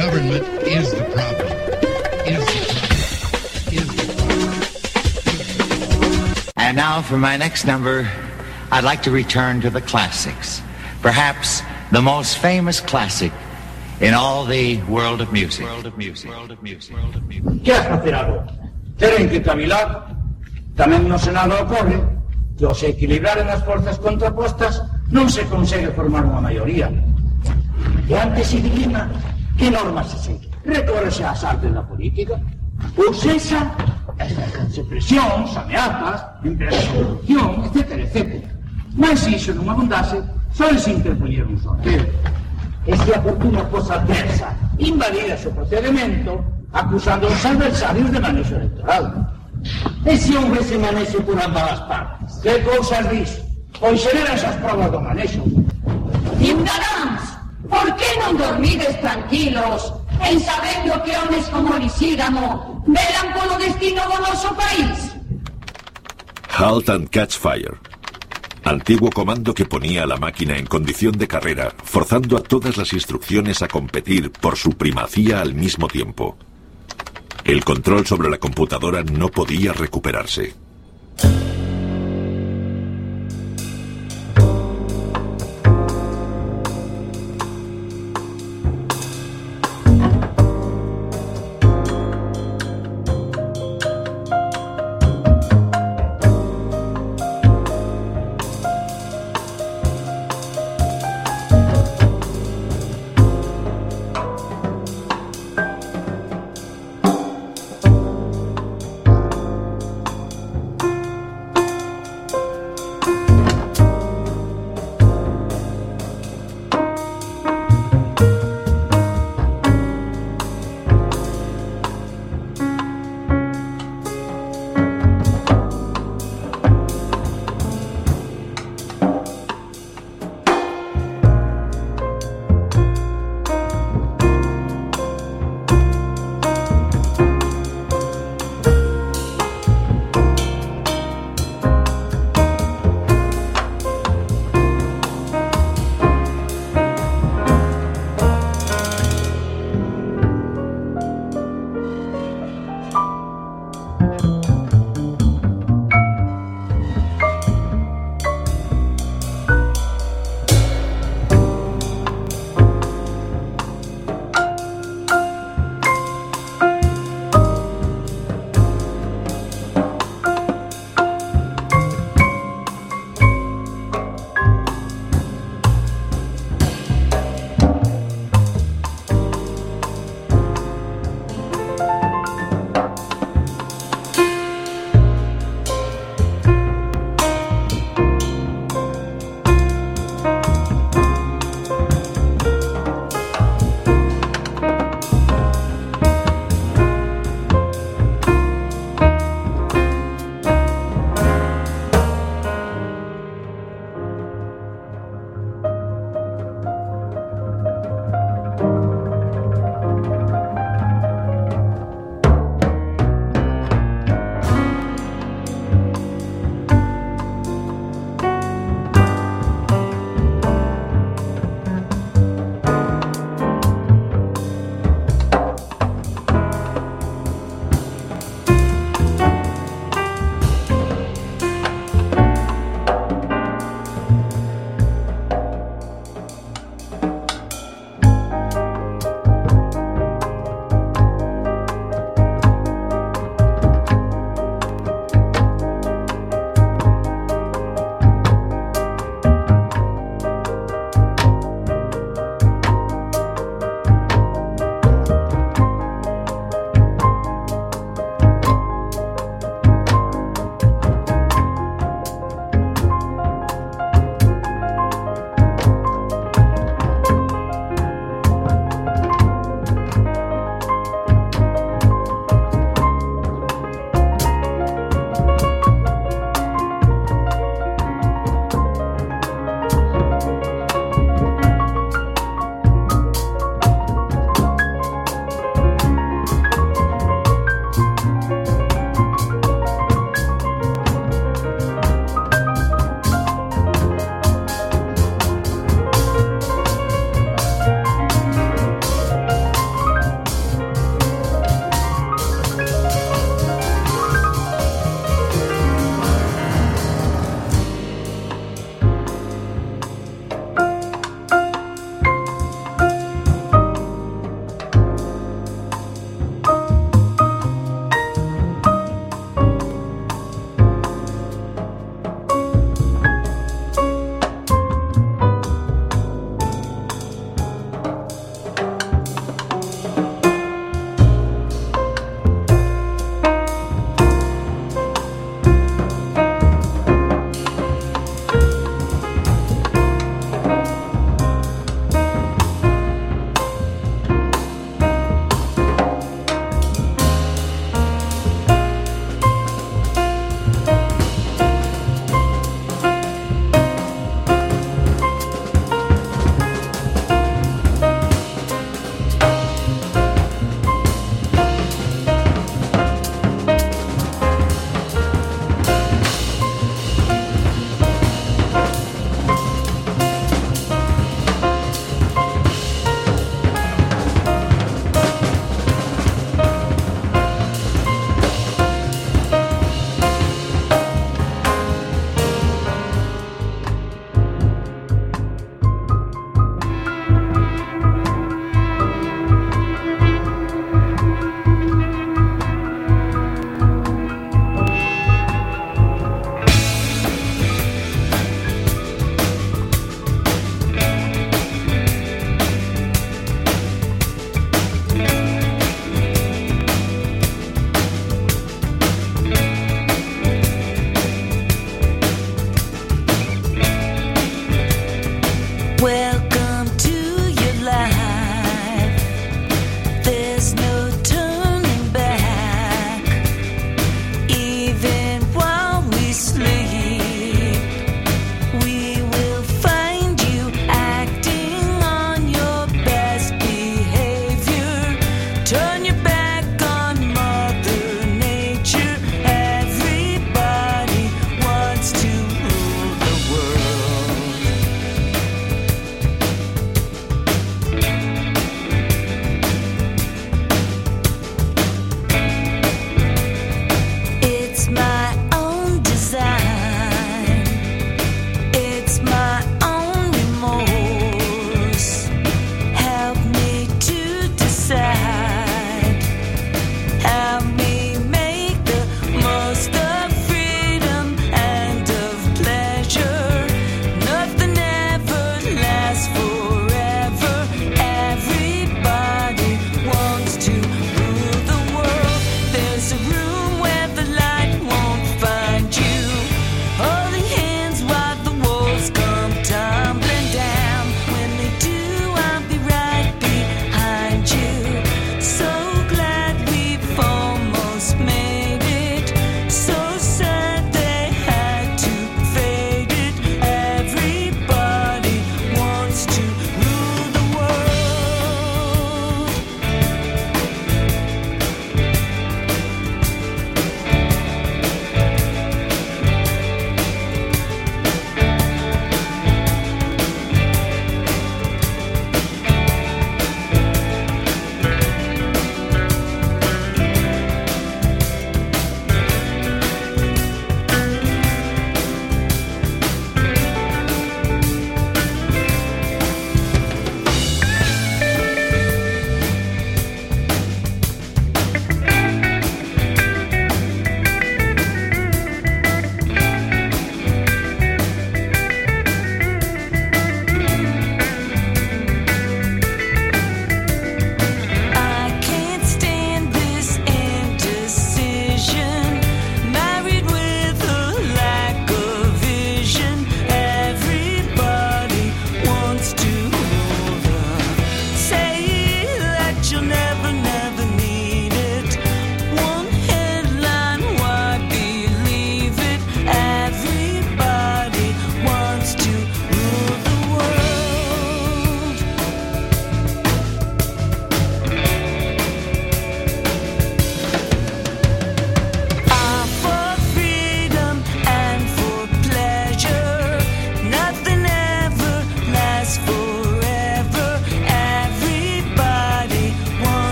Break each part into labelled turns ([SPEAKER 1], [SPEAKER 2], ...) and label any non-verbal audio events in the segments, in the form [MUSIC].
[SPEAKER 1] Government is the problem. Is the problem. Is the problem.
[SPEAKER 2] And now for my next number, I'd like to return to the classics. Perhaps the most famous classic in all the world of music. World of music. World of music. World of music.
[SPEAKER 3] que has facer agora? Teren que cavilar. Tamén no Senado ocorre que ao se equilibraren as forzas contrapostas non se consegue formar unha maioría. E antes se dilima que normas se segue. Recórrese ás artes da política. Ou sexa, ejercense presións, ameazas, empresas de corrupción, etc, etc. Mas se iso non abundase, só se interpoñer un sorteo. E se a fortuna fosa adversa, invalida o procedimento, acusando aos adversarios de manexo electoral. E se hombre se manexe por ambas as partes? Que cousas dis? Pois xeran esas provas do manexo.
[SPEAKER 4] Ciudadanos, por que non dormides tranquilos en sabendo que homes como Lisígamo velan polo destino do noso país?
[SPEAKER 5] Halt and Catch Fire. Antiguo comando que ponía a la máquina en condición de carrera, forzando a todas las instrucciones a competir por su primacía al mismo tiempo. El control sobre la computadora no podía recuperarse.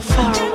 [SPEAKER 6] far away.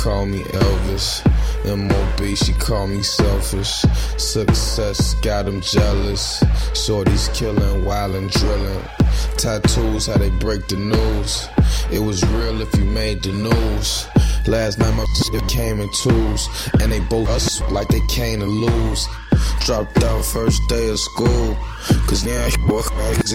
[SPEAKER 6] Call me Elvis. MOB, she call me selfish. Success got them jealous. Shorties killing, wild and drilling. Tattoos, how they break the news. It was real if you made the news. Last night my shit came in twos, and they both us like they came to lose. Dropped out first day of school, cause now I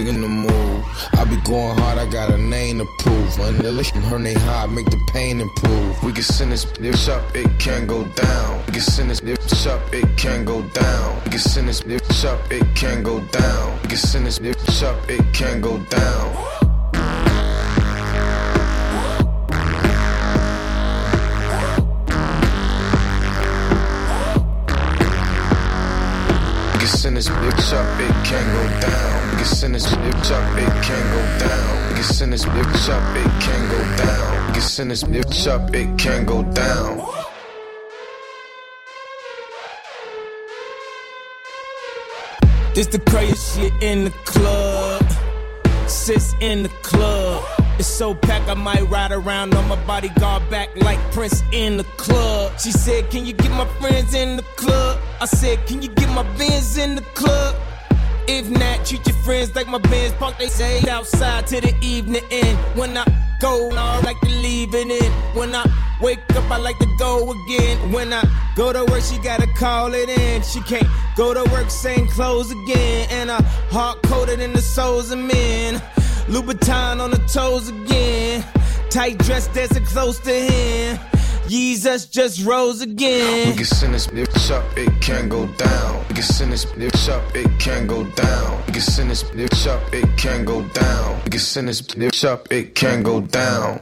[SPEAKER 6] in the mood. I be going hard, I got a name to prove. Nigga, her name high, make the pain improve. We can send this bitch up, it can't go down. We can send this bitch up, it can't go down. We can send this bitch up, it can't go down. We can send this bitch up, it can't go down. Send this bitch up, it can't go down. Can send this bitch up, it can't go down. Can send this bitch up, it can't go down. Can send this bitch up, it can't go down.
[SPEAKER 7] This the crazy shit in the club. Sis in the club. It's so packed, I might ride around on my bodyguard back like Prince in the club. She said, Can you get my friends in the club? I said, Can you get my Benz in the club? If not, treat your friends like my Benz park. They say outside to the evening end. When I go, I like to leave it in. When I wake up, I like to go again. When I go to work, she gotta call it in. She can't go to work, same clothes again. And I hard coated in the souls of men. Louboutin on the toes again. Tight dress dancing close to him. Jesus just rose again.
[SPEAKER 6] We can send this bitch up, it can't go down. We can send this bitch up, it can't go down. We can send this bitch up, it can't go down. We can send this bitch up, it can go down.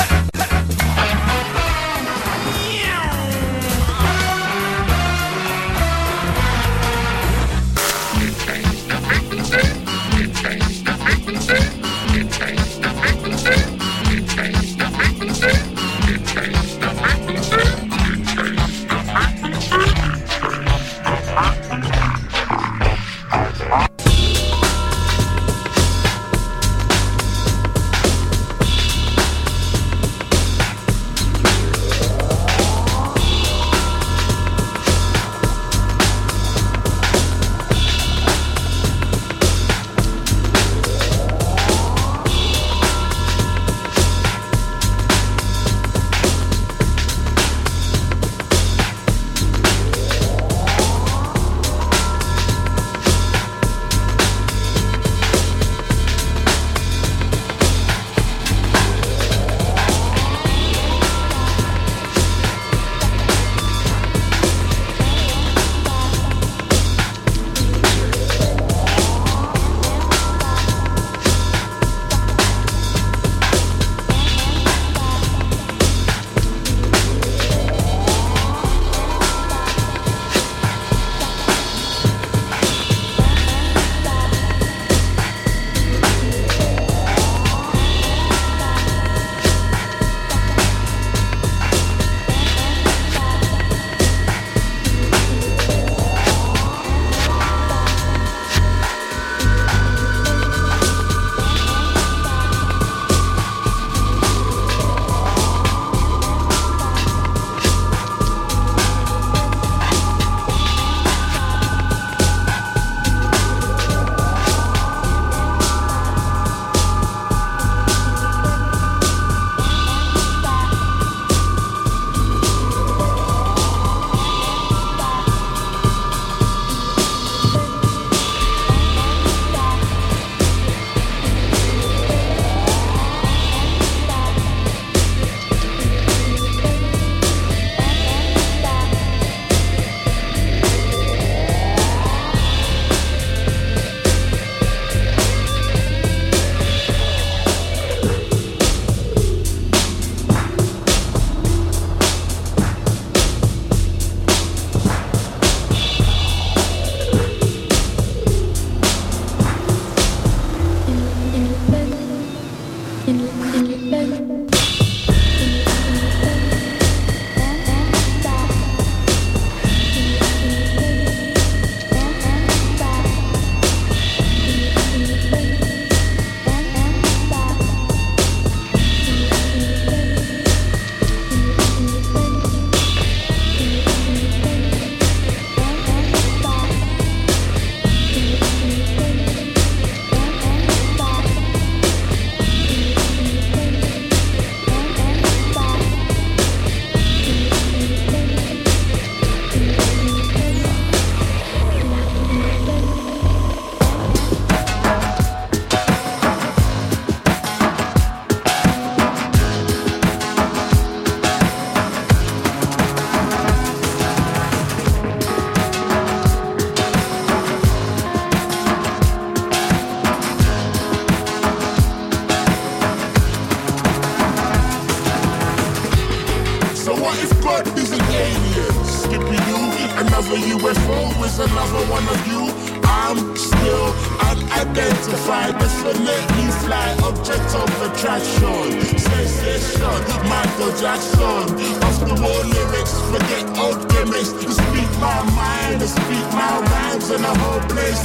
[SPEAKER 8] One of you. I'm still unidentified, definitely fly object of attraction. Sensation, Michael Jackson. Off the wall lyrics, forget old gimmicks. You speak my mind, I speak my rhymes, and the whole place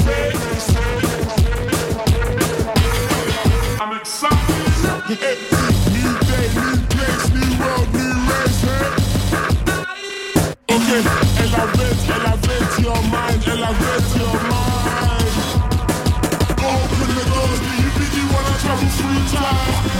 [SPEAKER 8] I'm excited. Okay, elevate, elevate your mind, elevate your mind. Open the doors, do you really wanna travel through time?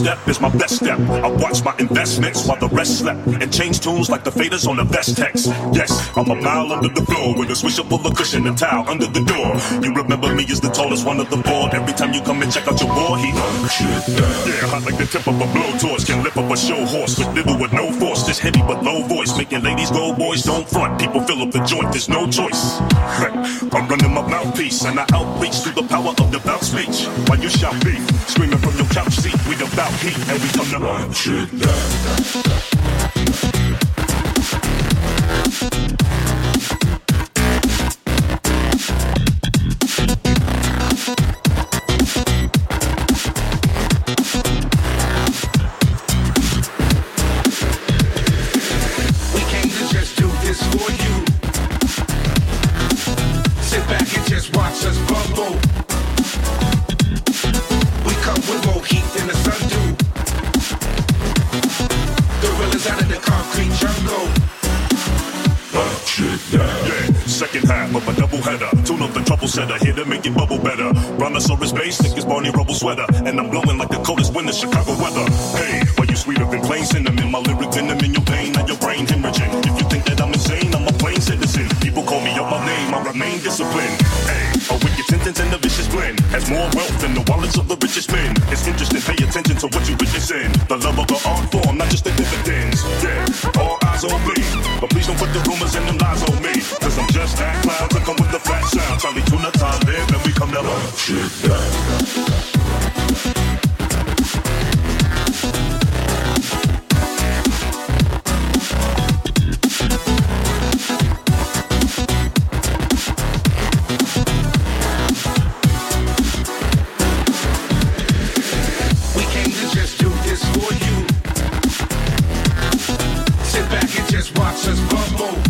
[SPEAKER 9] Step is my best step. I watch my investments while the rest slept. And change tunes like the faders on the best text. Yes, I'm a mile under the floor with a full of cushion and towel under the door. You remember me as the tallest one of the board. Every time you come and check out your war, he Yeah, hot like the tip of a blowtorch. Can lift up a show horse with little with no force. Just heavy but low voice. Making ladies go, boys don't front. People fill up the joint, there's no choice. [LAUGHS] I'm running my mouthpiece and I outreach through the power of the bounce speech. While you shout beef, screaming from your couch seat. We about heat and we come to run shit down. Brontosaurus bass, thick as Barney Rubble sweater. And I'm
[SPEAKER 10] says
[SPEAKER 11] Pablo.